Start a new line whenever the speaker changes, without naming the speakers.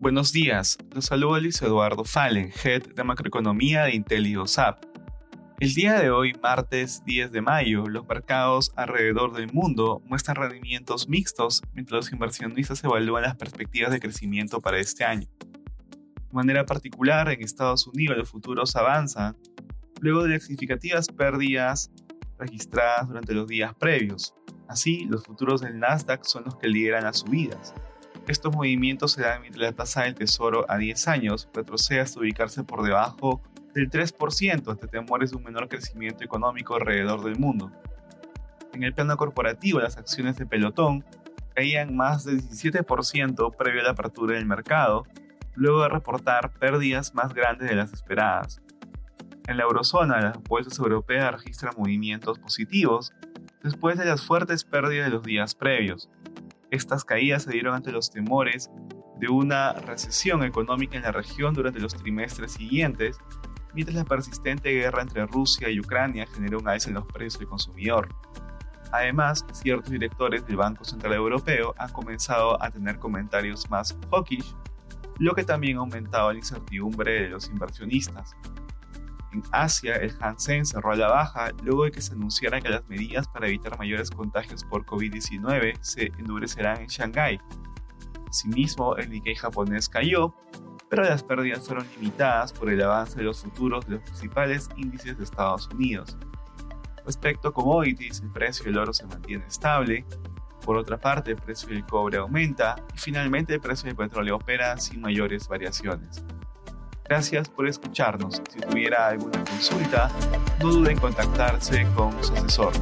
Buenos días, los saluda Luis Eduardo Fallen, Head de Macroeconomía de IntelioSAP. El día de hoy, martes 10 de mayo, los mercados alrededor del mundo muestran rendimientos mixtos mientras los inversionistas evalúan las perspectivas de crecimiento para este año. De manera particular, en Estados Unidos los futuros avanzan luego de las significativas pérdidas registradas durante los días previos. Así, los futuros del Nasdaq son los que lideran las subidas. Estos movimientos se dan mientras la tasa del tesoro a 10 años retrocede hasta ubicarse por debajo del 3% ante temores de un menor crecimiento económico alrededor del mundo. En el plano corporativo, las acciones de pelotón caían más del 17% previo a la apertura del mercado, luego de reportar pérdidas más grandes de las esperadas. En la eurozona, las bolsas europeas registran movimientos positivos después de las fuertes pérdidas de los días previos. Estas caídas se dieron ante los temores de una recesión económica en la región durante los trimestres siguientes, mientras la persistente guerra entre Rusia y Ucrania generó un alza en los precios del consumidor. Además, ciertos directores del Banco Central Europeo han comenzado a tener comentarios más hawkish, lo que también ha aumentado la incertidumbre de los inversionistas. En Asia, el Hansen cerró a la baja luego de que se anunciara que las medidas para evitar mayores contagios por COVID-19 se endurecerán en Shanghái. Asimismo, el Nikkei japonés cayó, pero las pérdidas fueron limitadas por el avance de los futuros de los principales índices de Estados Unidos. Respecto a commodities, el precio del oro se mantiene estable, por otra parte el precio del cobre aumenta y finalmente el precio del petróleo opera sin mayores variaciones. Gracias por escucharnos. Si tuviera alguna consulta, no dude en contactarse con su asesor.